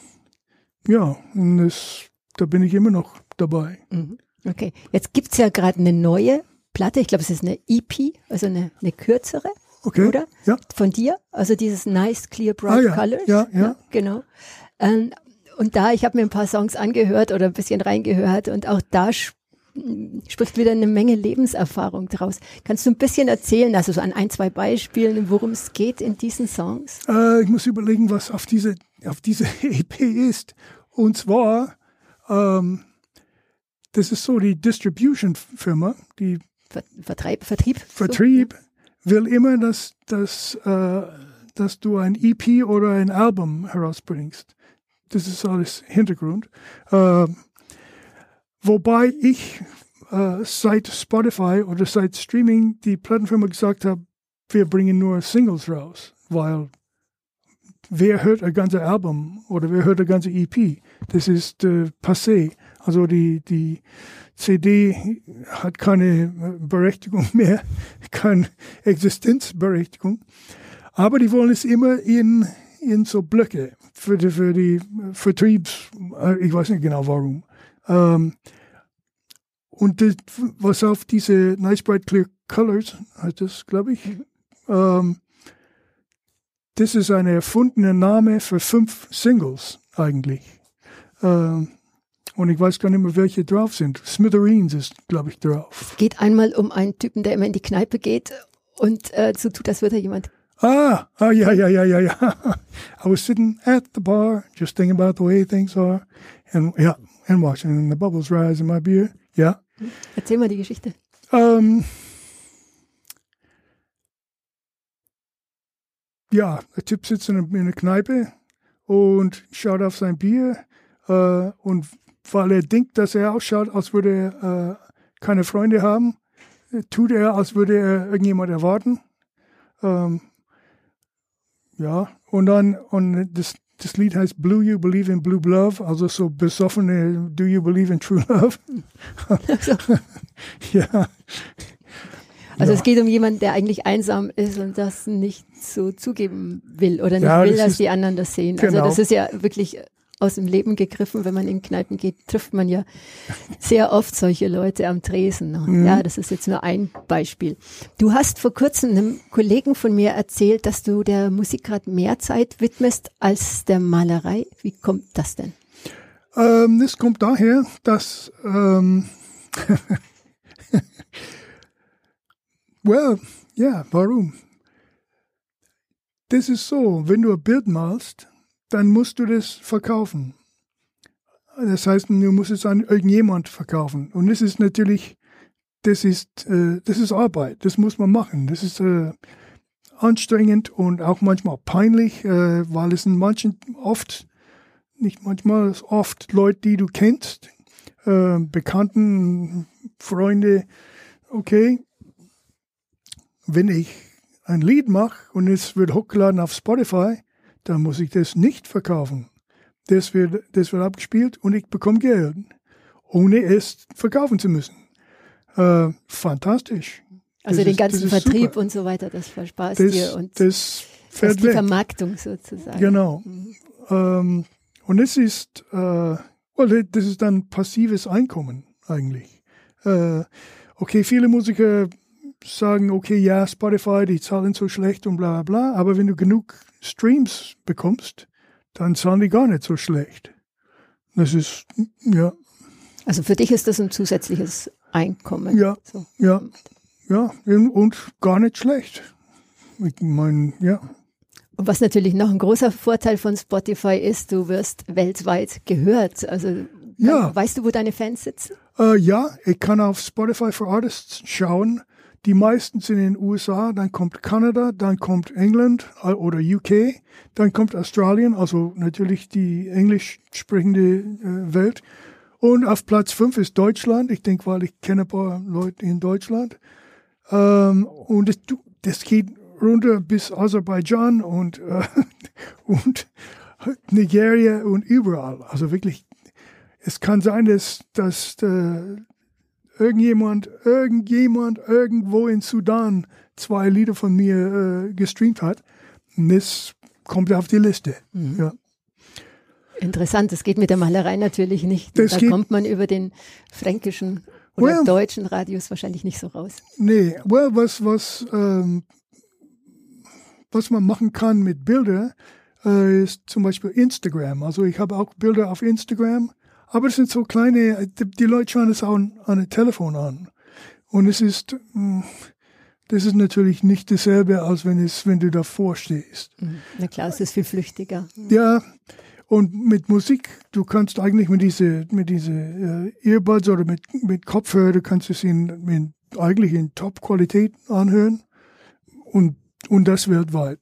Ja, und das, da bin ich immer noch dabei. Mhm. Okay, jetzt gibt's ja gerade eine neue Platte, ich glaube, es ist eine EP, also eine, eine kürzere, Okay. oder? Ja. Von dir, also dieses Nice Clear Bright Ah, ja. Colors. Ja, ja. genau. Ähm, und da, ich habe mir ein paar Songs angehört oder ein bisschen reingehört und auch da sp spricht wieder eine Menge Lebenserfahrung draus. Kannst du ein bisschen erzählen, also so an ein, zwei Beispielen, worum es geht in diesen Songs? Äh, ich muss überlegen, was auf diese, auf diese *laughs* EP ist. Und zwar, ähm, das ist so die Distribution-Firma, die Ver Vertreib, Vertrieb? Vertrieb will immer, dass, dass, äh, dass du ein EP oder ein Album herausbringst. Das ist alles Hintergrund. Ähm, wobei ich äh, seit Spotify oder seit Streaming die Plattenfirma gesagt habe, wir bringen nur Singles raus, weil wer hört ein ganzes Album oder wer hört ein ganze EP? Das ist äh, passé. Also die, die CD hat keine äh, Berechtigung *laughs* mehr, keine Existenzberechtigung. Aber die wollen es immer in, in so Blöcke für die, für die Vertriebs, äh, ich weiß nicht genau warum. Ähm, und das, was auf diese Nice Bright Clear Colors heißt das, glaube ich, ähm, das ist ein erfundener Name für fünf Singles eigentlich. Ähm, und ich weiß gar nicht mehr, welche drauf sind. Smithereens ist, glaube ich, drauf. geht einmal um einen Typen, der immer in die Kneipe geht und äh, so tut, als würde er jemand. Ah, ah, ja, ja, ja, ja, ja. I was sitting at the bar, just thinking about the way things are, and yeah, and watching the bubbles rise in my beer. Ja. Erzähl mal die Geschichte. Ähm, ja, der Typ sitzt in einer, in einer Kneipe und schaut auf sein Bier äh, und weil er denkt, dass er ausschaut, als würde er äh, keine Freunde haben, tut er, als würde er irgendjemand erwarten. Ähm, ja, und dann, und das, das Lied heißt Blue You Believe in Blue Love, also so besoffene Do You Believe in True Love? *laughs* ja. Also Ja. es geht um jemanden, der eigentlich einsam ist und das nicht so zugeben will oder nicht Ja, will, das dass ist- die anderen das sehen. Also genau. das ist ja wirklich aus dem Leben gegriffen. Wenn man in Kneipen geht, trifft man ja sehr oft solche Leute am Tresen. Mhm. Ja, das ist jetzt nur ein Beispiel. Du hast vor kurzem einem Kollegen von mir erzählt, dass du der Musik gerade mehr Zeit widmest als der Malerei. Wie kommt das denn? Ähm, das kommt daher, dass, ähm, *laughs* well, ja, warum? Das ist so, wenn du ein Bild malst, dann musst du das verkaufen. Das heißt, du musst es an irgendjemand verkaufen. Und das ist natürlich, das ist, äh, das ist Arbeit. Das muss man machen. Das ist äh, anstrengend und auch manchmal peinlich, äh, weil es sind manchen oft nicht manchmal, oft Leute, die du kennst, äh, Bekannten, Freunde. Okay, wenn ich ein Lied mache und es wird hochgeladen auf Spotify, dann muss ich das nicht verkaufen. Das wird, das wird abgespielt und ich bekomme Geld, ohne es verkaufen zu müssen. Äh, fantastisch. Also Das den ist- ganzen Vertrieb super. und so weiter, das versparst Das, dir und das fällt die weg. Vermarktung sozusagen. Genau. Ähm, und es ist, äh, well, das ist dann passives Einkommen eigentlich. Äh, okay, viele Musiker sagen, okay, ja, Spotify, die zahlen so schlecht und bla bla bla, aber wenn du genug Streams bekommst, dann zahlen die gar nicht so schlecht. Das ist, ja, Also für dich ist das ein zusätzliches Einkommen. Ja. So. ja, ja, und gar nicht schlecht. Ich meine, ja. Und was natürlich noch ein großer Vorteil von Spotify ist, du wirst weltweit gehört. Also Ja. weißt du, wo deine Fans sitzen? Äh, ja, ich kann auf Spotify for Artists schauen. Die meisten sind in den USA, dann kommt Kanada, dann kommt England äh, oder UK, dann kommt Australien, also natürlich die englisch sprechende äh, Welt. Und auf Platz 5 ist Deutschland. Ich denke, weil ich kenne ein paar Leute in Deutschland. Ähm, und das, das geht runter bis Aserbaidschan und, äh, *laughs* und Nigeria und überall. Also wirklich es kann sein, dass, dass äh, irgendjemand, irgendjemand irgendwo in Sudan zwei Lieder von mir äh, gestreamt hat. Und das kommt auf die Liste. Ja. Interessant, das geht mit der Malerei natürlich nicht. Das da kommt man über den fränkischen oder Well- deutschen Radius wahrscheinlich nicht so raus. Nee, well, was, was, ähm, was man machen kann mit Bildern, äh, ist zum Beispiel Instagram. Also ich habe auch Bilder auf Instagram, aber es sind so kleine, die, Leute schauen es auch an ein Telefon an. Und es ist, mh, das ist natürlich nicht dasselbe, als wenn es, wenn du davor stehst. Mhm. Na klar, es ist viel flüchtiger. Ja, und mit Musik, du kannst eigentlich mit diese, mit diese äh, Earbuds oder mit, mit Kopfhörer, du kannst es in, in eigentlich in Top-Qualität anhören und, und das weltweit.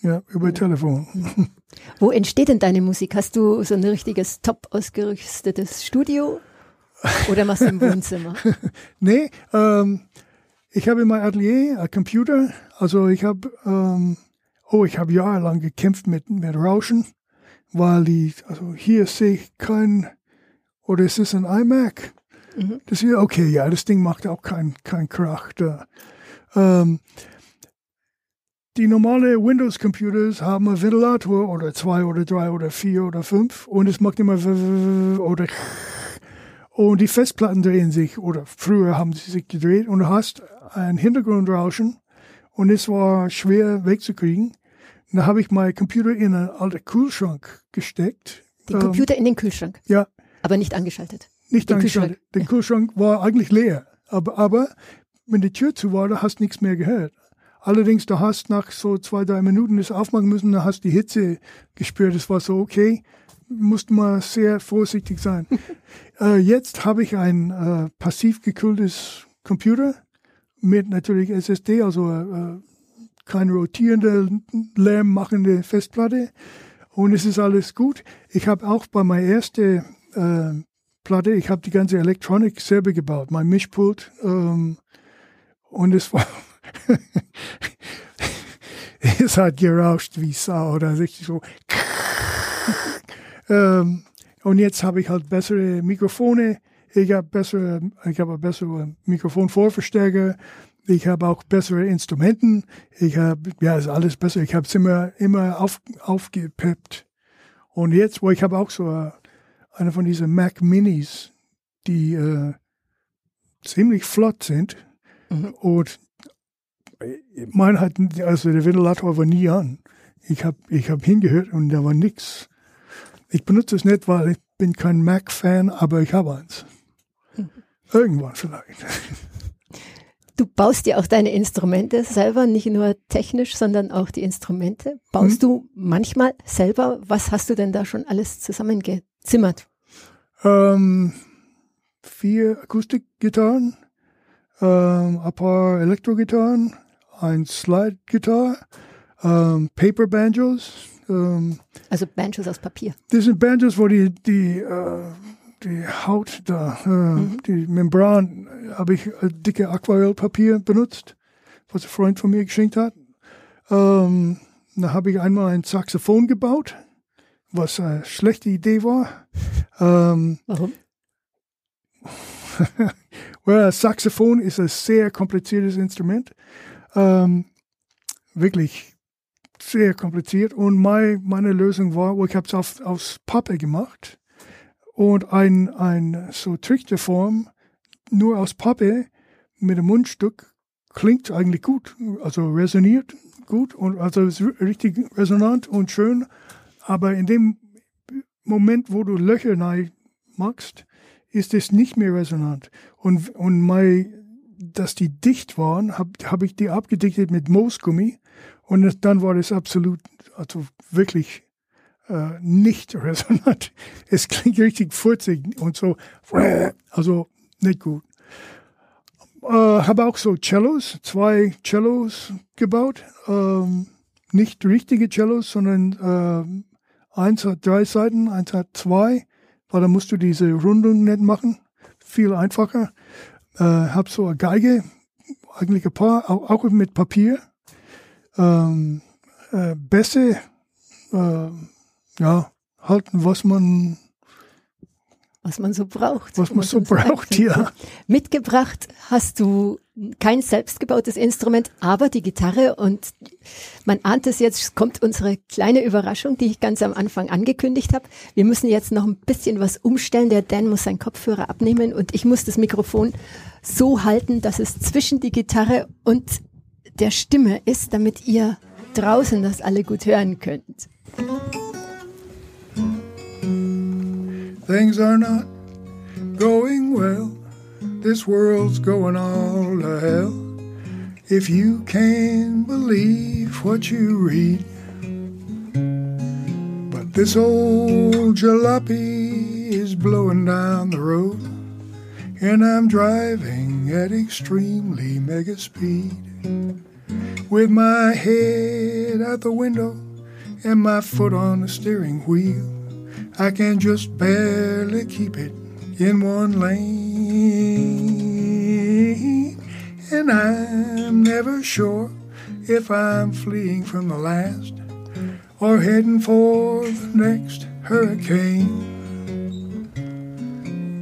Ja, über Telefon. *laughs* Wo entsteht denn deine Musik? Hast du so ein richtiges top ausgerüstetes Studio oder machst du im Wohnzimmer? *laughs* Nee, ähm, ich habe in meinem Atelier einen Computer. Also ich habe, ähm, oh, ich habe jahrelang gekämpft mit, mit Rauschen, weil die, also hier sehe ich kein, oder ist es ein iMac? Mhm. Das hier, okay, ja, das Ding macht auch kein, kein Krach da. Ähm, die normale Windows-Computers haben einen Ventilator oder zwei oder drei oder vier oder fünf und es macht immer oder und die Festplatten drehen sich oder früher haben sie sich gedreht und du hast ein Hintergrundrauschen und es war schwer wegzukriegen. Und da habe ich meinen Computer in einen alten Kühlschrank gesteckt. Den Computer in den Kühlschrank, Ja, aber nicht angeschaltet. nicht Den angeschaltet. Kühlschrank, Der ja. Kühlschrank war eigentlich leer. Aber, aber wenn die Tür zu war, da hast du nichts mehr gehört. Allerdings, du hast nach so zwei, drei Minuten das aufmachen müssen, da hast die Hitze gespürt. Es war so, okay, musste mal sehr vorsichtig sein. *laughs* äh, jetzt habe ich ein äh, passiv gekühltes Computer mit natürlich SSD, also äh, keine rotierende, lärmmachende Festplatte. Und es ist alles gut. Ich habe auch bei meiner ersten äh, Platte, ich habe die ganze Elektronik selber gebaut, mein Mischpult. Ähm, und es war, *laughs* es hat gerauscht wie Sau oder richtig so. *laughs* ähm, und jetzt habe ich halt bessere Mikrofone. Ich habe bessere, ich habe bessere Mikrofonvorverstärker Ich habe auch bessere Instrumenten. Ich habe, ja, ist alles besser. Ich habe es immer, immer auf, aufgepeppt. Und jetzt, wo ich habe auch so äh, eine von diesen Mac Minis, die äh, ziemlich flott sind. Mhm. Und mein hat, also der Ventilator war nie an. Ich habe ich hab hingehört und da war nichts. Ich benutze es nicht, weil ich bin kein Mac-Fan, aber ich habe eins. Mhm. Irgendwann vielleicht. Du baust dir auch deine Instrumente selber, nicht nur technisch, sondern auch die Instrumente. Baust hm. du manchmal selber? Was hast du denn da schon alles zusammengezimmert? Ähm, vier Akustikgitarren, ähm, ein paar Elektrogitarren, ein Slide-Gitarre, ähm, Paper Banjos. Ähm, also Banjos aus Papier. Das sind Banjos, wo die, die äh, die Haut da, äh, mhm. die Membran, habe ich äh, dicke Aquarellpapier benutzt, was ein Freund von mir geschenkt hat. Ähm, da habe ich einmal ein Saxophon gebaut, was eine schlechte Idee war. Ähm, Warum? *laughs* well, Saxophon ist ein sehr kompliziertes Instrument. Ähm, wirklich sehr kompliziert. Und mein, meine Lösung war, ich habe es auf, aus Pappe gemacht und ein, ein so Trichterform nur aus Pappe mit einem Mundstück klingt eigentlich gut, also resoniert gut und also ist richtig resonant und schön, aber in dem Moment, wo du Löcher rein machst, ist es nicht mehr resonant. Und, und mein, dass die dicht waren, habe hab ich die abgedichtet mit Moosgummi und das, dann war das absolut, also wirklich äh, nicht resonant. *laughs* Es klingt richtig furzig und so, also nicht gut. Äh, habe auch so Cellos, zwei Cellos gebaut. Ähm, nicht richtige Cellos, sondern äh, eins hat drei Seiten, eins hat zwei, weil da musst du diese Rundung nicht machen. Viel einfacher. Äh, habe so eine Geige, eigentlich ein paar, auch, auch mit Papier. Ähm, äh, Bässe, äh, ja, halten, was man was man so braucht. Was man so braucht, ja. *laughs* Mitgebracht hast du kein selbstgebautes Instrument, aber die Gitarre und man ahnt es jetzt, kommt unsere kleine Überraschung, die ich ganz am Anfang angekündigt habe. Wir müssen jetzt noch ein bisschen was umstellen. Der Dan muss seinen Kopfhörer abnehmen und ich muss das Mikrofon so halten, dass es zwischen die Gitarre und der Stimme ist, damit ihr draußen das alle gut hören könnt. Things are not going well. This world's going all to hell. If you can believe what you read. But this old jalopy is blowing down the road. And I'm driving at extremely mega speed. With my head out the window and my foot on the steering wheel. I can just barely keep it in one lane. And I'm never sure if I'm fleeing from the last or heading for the next hurricane.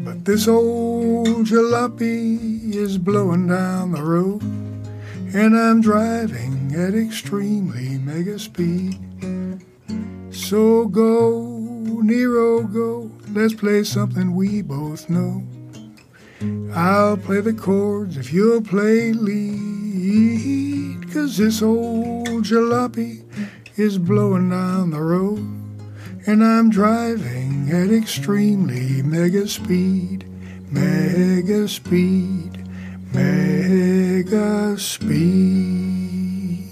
But this old jalopy is blowing down the road, and I'm driving at extremely mega speed. So go Nero, go. Let's play something we both know. I'll play the chords if you'll play lead. Cause this old jalopy is blowing down the road. And I'm driving at extremely mega speed. Mega speed. Mega speed.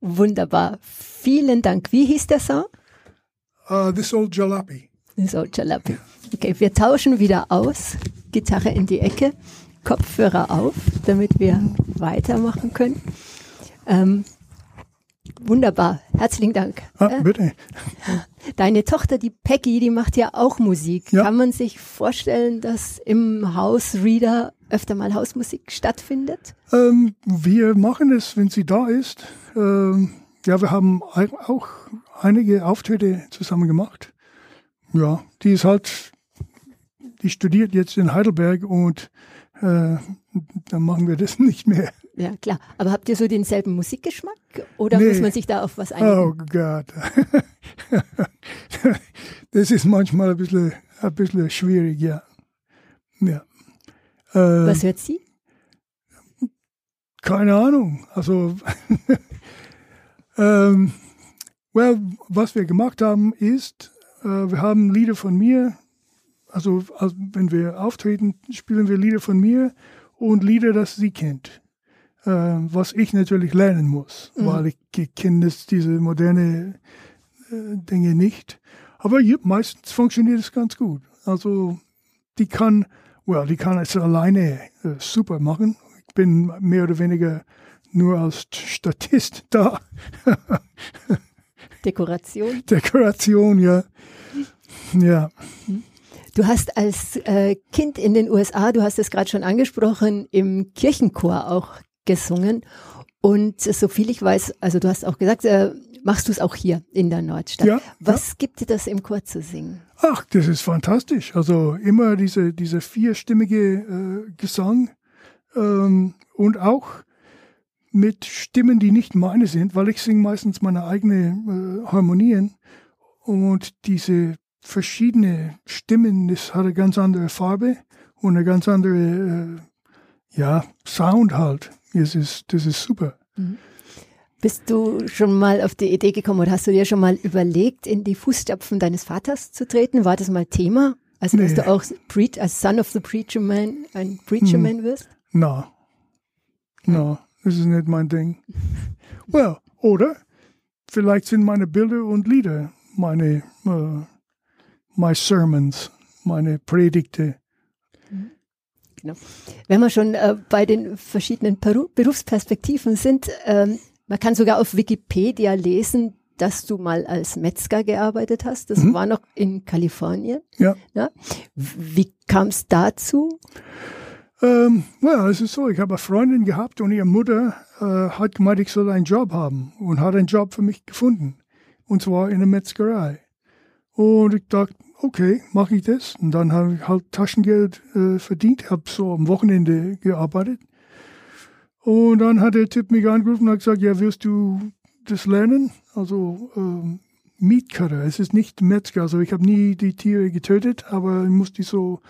Wunderbar. Vielen Dank. Wie hieß der Song? Uh, this old jalopy. This old jalopy. Okay, wir tauschen wieder aus. Gitarre in die Ecke, Kopfhörer auf, damit wir weitermachen können. Ähm, wunderbar. Herzlichen Dank. Ah, bitte. Deine Tochter, die Peggy, die macht ja auch Musik. Ja. Kann man sich vorstellen, dass im Haus Reader öfter mal Hausmusik stattfindet? Ähm, wir machen es, wenn sie da ist. Ähm, ja, wir haben auch einige Auftritte zusammen gemacht. Ja, die ist halt, die studiert jetzt in Heidelberg und äh, dann machen wir das *laughs* nicht mehr. Ja, klar. Aber habt ihr so denselben Musikgeschmack oder nee. muss man sich da auf was einigen? Oh Gott. *laughs* das ist manchmal ein bisschen, ein bisschen schwierig, ja. ja. Äh, was hört sie? Keine Ahnung. Also, *laughs* ähm, well, was wir gemacht haben, ist, äh, wir haben Lieder von mir, also, also wenn wir auftreten, spielen wir Lieder von mir und Lieder, das sie kennt. Äh, was ich natürlich lernen muss, mhm. weil ich, kenne diese moderne äh, Dinge nicht. Aber meistens funktioniert es ganz gut. Also die kann, well, die kann es alleine äh, super machen. Ich bin mehr oder weniger nur als Statist *laughs* da. Dekoration. *laughs* Dekoration, ja. Ja. Du hast als äh, Kind in den USA, du hast es gerade schon angesprochen, im Kirchenchor auch gesungen. Und so viel ich weiß, also du hast auch gesagt, äh, machst du es auch hier in der Nordstadt. Ja, Was ja. gibt dir das im Chor zu singen? Ach, das ist fantastisch. Also immer diese, diese vierstimmige äh, Gesang ähm, und auch mit Stimmen, die nicht meine sind, weil ich singe meistens meine eigenen äh, Harmonien und diese verschiedene Stimmen, das hat eine ganz andere Farbe und eine ganz andere äh, ja, Sound halt. Das ist, das ist super. Mhm. Bist du schon mal auf die Idee gekommen oder hast du dir schon mal überlegt, in die Fußstapfen deines Vaters zu treten? War das mal Thema? Also, nee. dass du auch als Son of the Preacher Man ein Preacher hm. Man wirst? Na, na, das ist nicht mein Ding. *laughs* well, oder vielleicht sind meine Bilder und Lieder meine, uh, my Sermons, meine Predigte. Genau. Wenn wir schon äh, bei den verschiedenen Peru Berufsperspektiven sind, ähm, man kann sogar auf Wikipedia lesen, dass du mal als Metzger gearbeitet hast. Das mhm. war noch in Kalifornien. Ja. ja? Wie kam es dazu? Ähm, well, es ist so, ich habe eine Freundin gehabt und ihre Mutter äh, hat gemeint, ich soll einen Job haben und hat einen Job für mich gefunden. Und zwar in der Metzgerei. Und ich dachte, okay, mache ich das. Und dann habe ich halt Taschengeld äh, verdient, habe so am Wochenende gearbeitet. Und dann hat der Typ mich angerufen und hat gesagt, ja, wirst du das lernen? Also ähm, Meatcutter, es ist nicht Metzger. Also ich habe nie die Tiere getötet, aber ich muss die so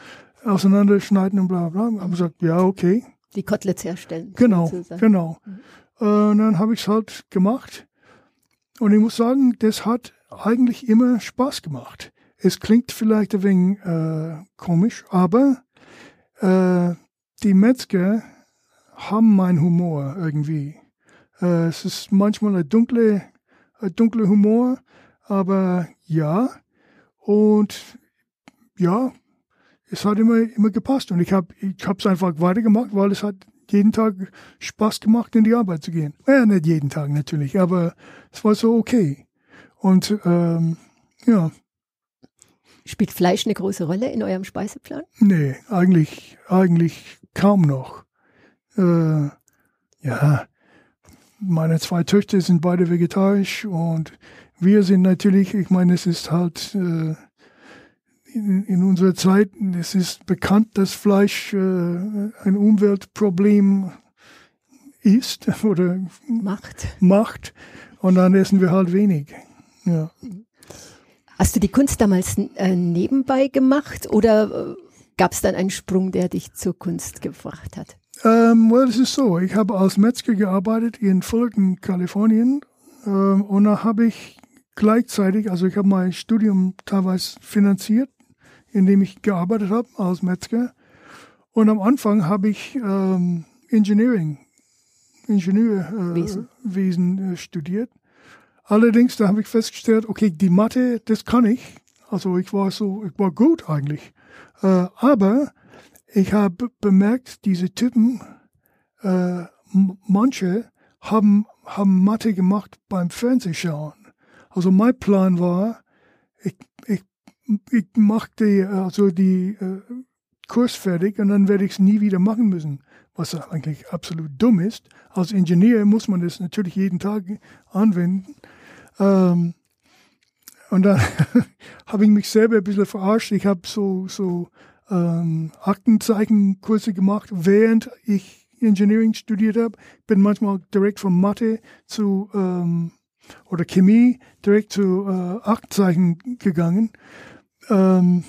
auseinanderschneiden und bla bla. Ich habe gesagt, ja, okay. Die Koteletts herstellen. Genau, genau. Mhm. Äh, und dann habe ich es halt gemacht. Und ich muss sagen, das hat eigentlich immer Spaß gemacht. Es klingt vielleicht ein wenig äh, komisch, aber äh, die Metzger haben meinen Humor irgendwie. Äh, es ist manchmal ein dunkler ein dunkle Humor, aber ja. Und ja, es hat immer, immer gepasst. Und ich habe es einfach weitergemacht, weil es hat jeden Tag Spaß gemacht, in die Arbeit zu gehen. Ja, nicht jeden Tag natürlich, aber es war so okay. Und ähm, ja, Spielt Fleisch eine große Rolle in eurem Speiseplan? Nee, eigentlich, eigentlich kaum noch. Äh, ja, meine zwei Töchter sind beide vegetarisch und wir sind natürlich, ich meine, es ist halt äh, in, in, unserer Zeit, es ist bekannt, dass Fleisch äh, ein Umweltproblem ist *laughs* oder macht. macht. Und dann essen wir halt wenig. Ja. Hast du die Kunst damals äh, nebenbei gemacht oder äh, gab es dann einen Sprung, der dich zur Kunst gebracht hat? Ähm, well, es ist so, ich habe als Metzger gearbeitet in Fullerton, Kalifornien ähm, und da habe ich gleichzeitig, also ich habe mein Studium teilweise finanziert, indem ich gearbeitet habe als Metzger und am Anfang habe ich ähm, Engineering, Ingenieurwesen äh, äh, studiert Allerdings, da habe ich festgestellt, okay, die Mathe, das kann ich. Also ich war so, ich war gut eigentlich. Äh, aber ich habe bemerkt, diese Typen, äh, manche haben, haben Mathe gemacht beim Fernsehschauen. Also mein Plan war, ich, mache die, also die äh, Kurs fertig und dann werde ich es nie wieder machen müssen, was eigentlich absolut dumm ist. Als Ingenieur muss man das natürlich jeden Tag anwenden. Ähm, und dann *laughs* habe ich mich selber ein bisschen verarscht. Ich habe so, so ähm, Aktenzeichenkurse gemacht, während ich Engineering studiert habe. Bin manchmal direkt von Mathe zu ähm, oder Chemie direkt zu äh, Aktenzeichen gegangen. Ähm,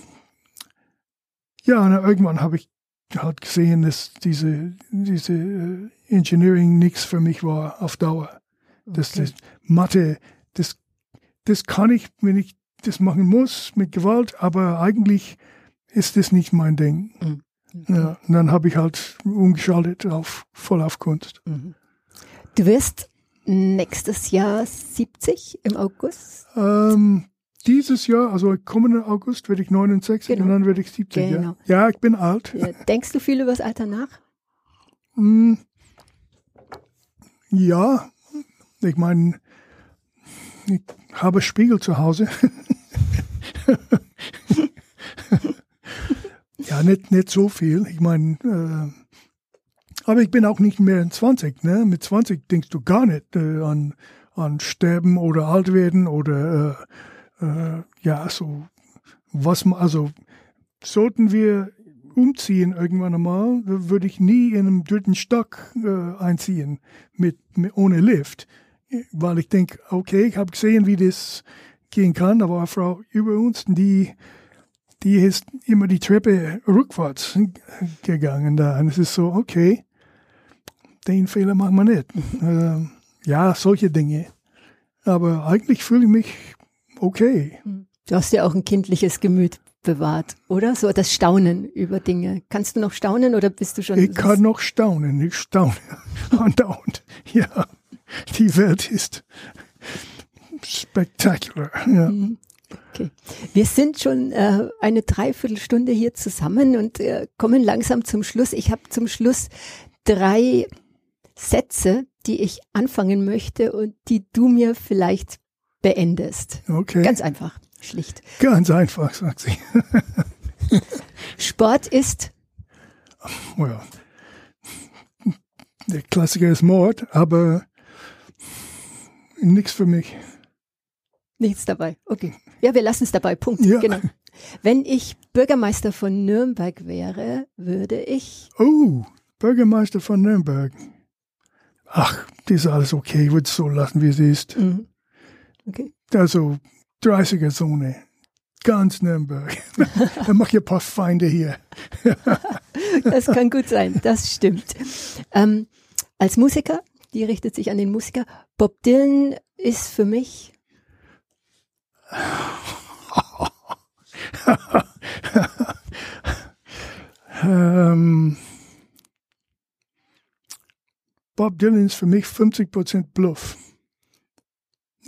ja, und irgendwann habe ich halt gesehen, dass diese, diese äh, Engineering nichts für mich war auf Dauer. Das, okay. das Mathe, das, das kann ich, wenn ich das machen muss mit Gewalt, aber eigentlich ist das nicht mein Ding. Mhm. Okay. Ja, und dann habe ich halt umgeschaltet auf voll auf Kunst. Mhm. Du wirst nächstes Jahr 70 im August? Ähm, dieses Jahr, also kommenden August, werde ich 69 genau. und dann werde ich 70. Genau. Ja. ja, ich bin alt. Ja, denkst du viel über das Alter nach? Mm, ja, ich meine, ich habe Spiegel zu Hause. *laughs* ja, nicht, nicht so viel. Ich meine, äh, aber ich bin auch nicht mehr 20. Ne? Mit 20 denkst du gar nicht äh, an, an Sterben oder alt werden oder äh, äh, ja, so was man, also sollten wir umziehen irgendwann einmal, würde ich nie in einem dritten Stock äh, einziehen mit, mit, ohne Lift, weil ich denke, okay, ich habe gesehen, wie das gehen kann, aber eine Frau über uns, die die ist immer die Treppe rückwärts gegangen da. Und es ist so, okay, den Fehler machen wir nicht. äh, ja, solche Dinge. Aber eigentlich fühle ich mich okay. Du hast ja auch ein kindliches Gemüt bewahrt, oder? So das Staunen über Dinge. Kannst du noch staunen oder bist du schon? Ich kann noch staunen. Ich staune *laughs* andauernd. Ja, die Welt ist spektakulär. Ja. Mhm. Okay. Wir sind schon äh, eine Dreiviertelstunde hier zusammen und äh, kommen langsam zum Schluss. Ich habe zum Schluss drei Sätze, die ich anfangen möchte und die du mir vielleicht beendest. Okay. Ganz einfach, schlicht. Ganz einfach, sagt sie. *laughs* Sport ist? Oh ja. Der Klassiker ist Mord, aber nichts für mich. Nichts dabei. Okay. Ja, wir lassen es dabei. Punkt. Ja. Genau. Wenn ich Bürgermeister von Nürnberg wäre, würde ich. Oh, Bürgermeister von Nürnberg ach, das ist alles okay, ich würde es so lassen, wie es ist. Mhm. Okay. Also 30er Zone, ganz Nürnberg. Dann mach ich ein paar Feinde hier. *laughs* das kann gut sein, das stimmt. Ähm, als Musiker, die richtet sich an den Musiker, Bob Dylan ist für mich. ähm, Bob Dylan ist für mich 50% Bluff.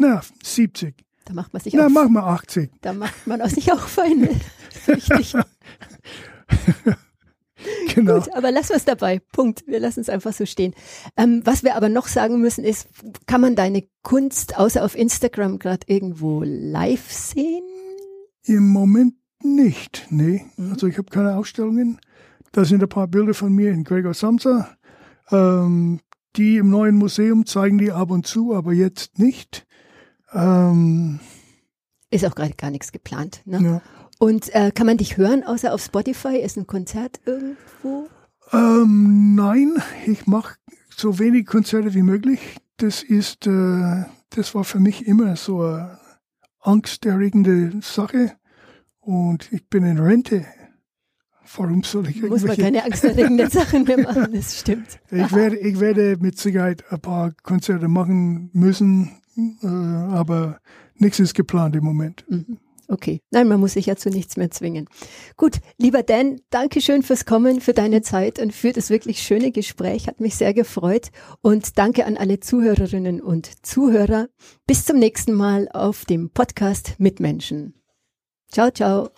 Na, 70. Da macht man sich Na, auch. mach mal 80. Da macht man sich auch Feinde. *laughs* Richtig. genau. Gut, aber lassen wir es dabei. Punkt. Wir lassen es einfach so stehen. Ähm, was wir aber noch sagen müssen ist, kann man deine Kunst außer auf Instagram gerade irgendwo live sehen? Im Moment nicht, nee. Mhm. Also ich habe keine Ausstellungen. Da sind ein paar Bilder von mir in Gregor Samsa. Ähm, die im neuen Museum zeigen die ab und zu, aber jetzt nicht. Ähm, ist auch gerade gar nichts geplant. Ne? Ja. Und äh, kann man dich hören, außer auf Spotify? Ist ein Konzert irgendwo? Ähm, nein, ich mache so wenig Konzerte wie möglich. Das ist, äh, das war für mich immer so eine angsterregende Sache. Und ich bin in Rente. Warum soll ich Muss man keine angsterregenden *laughs* Sachen mehr machen, das stimmt. Ich werde, ich werde mit Sicherheit ein paar Konzerte machen müssen, äh, aber nichts ist geplant im Moment. Mhm. Okay. Nein, man muss sich ja zu nichts mehr zwingen. Gut, lieber Dan, danke schön fürs Kommen, für deine Zeit und für das wirklich schöne Gespräch. Hat mich sehr gefreut. Und danke an alle Zuhörerinnen und Zuhörer. Bis zum nächsten Mal auf dem Podcast Mitmenschen. Ciao, ciao.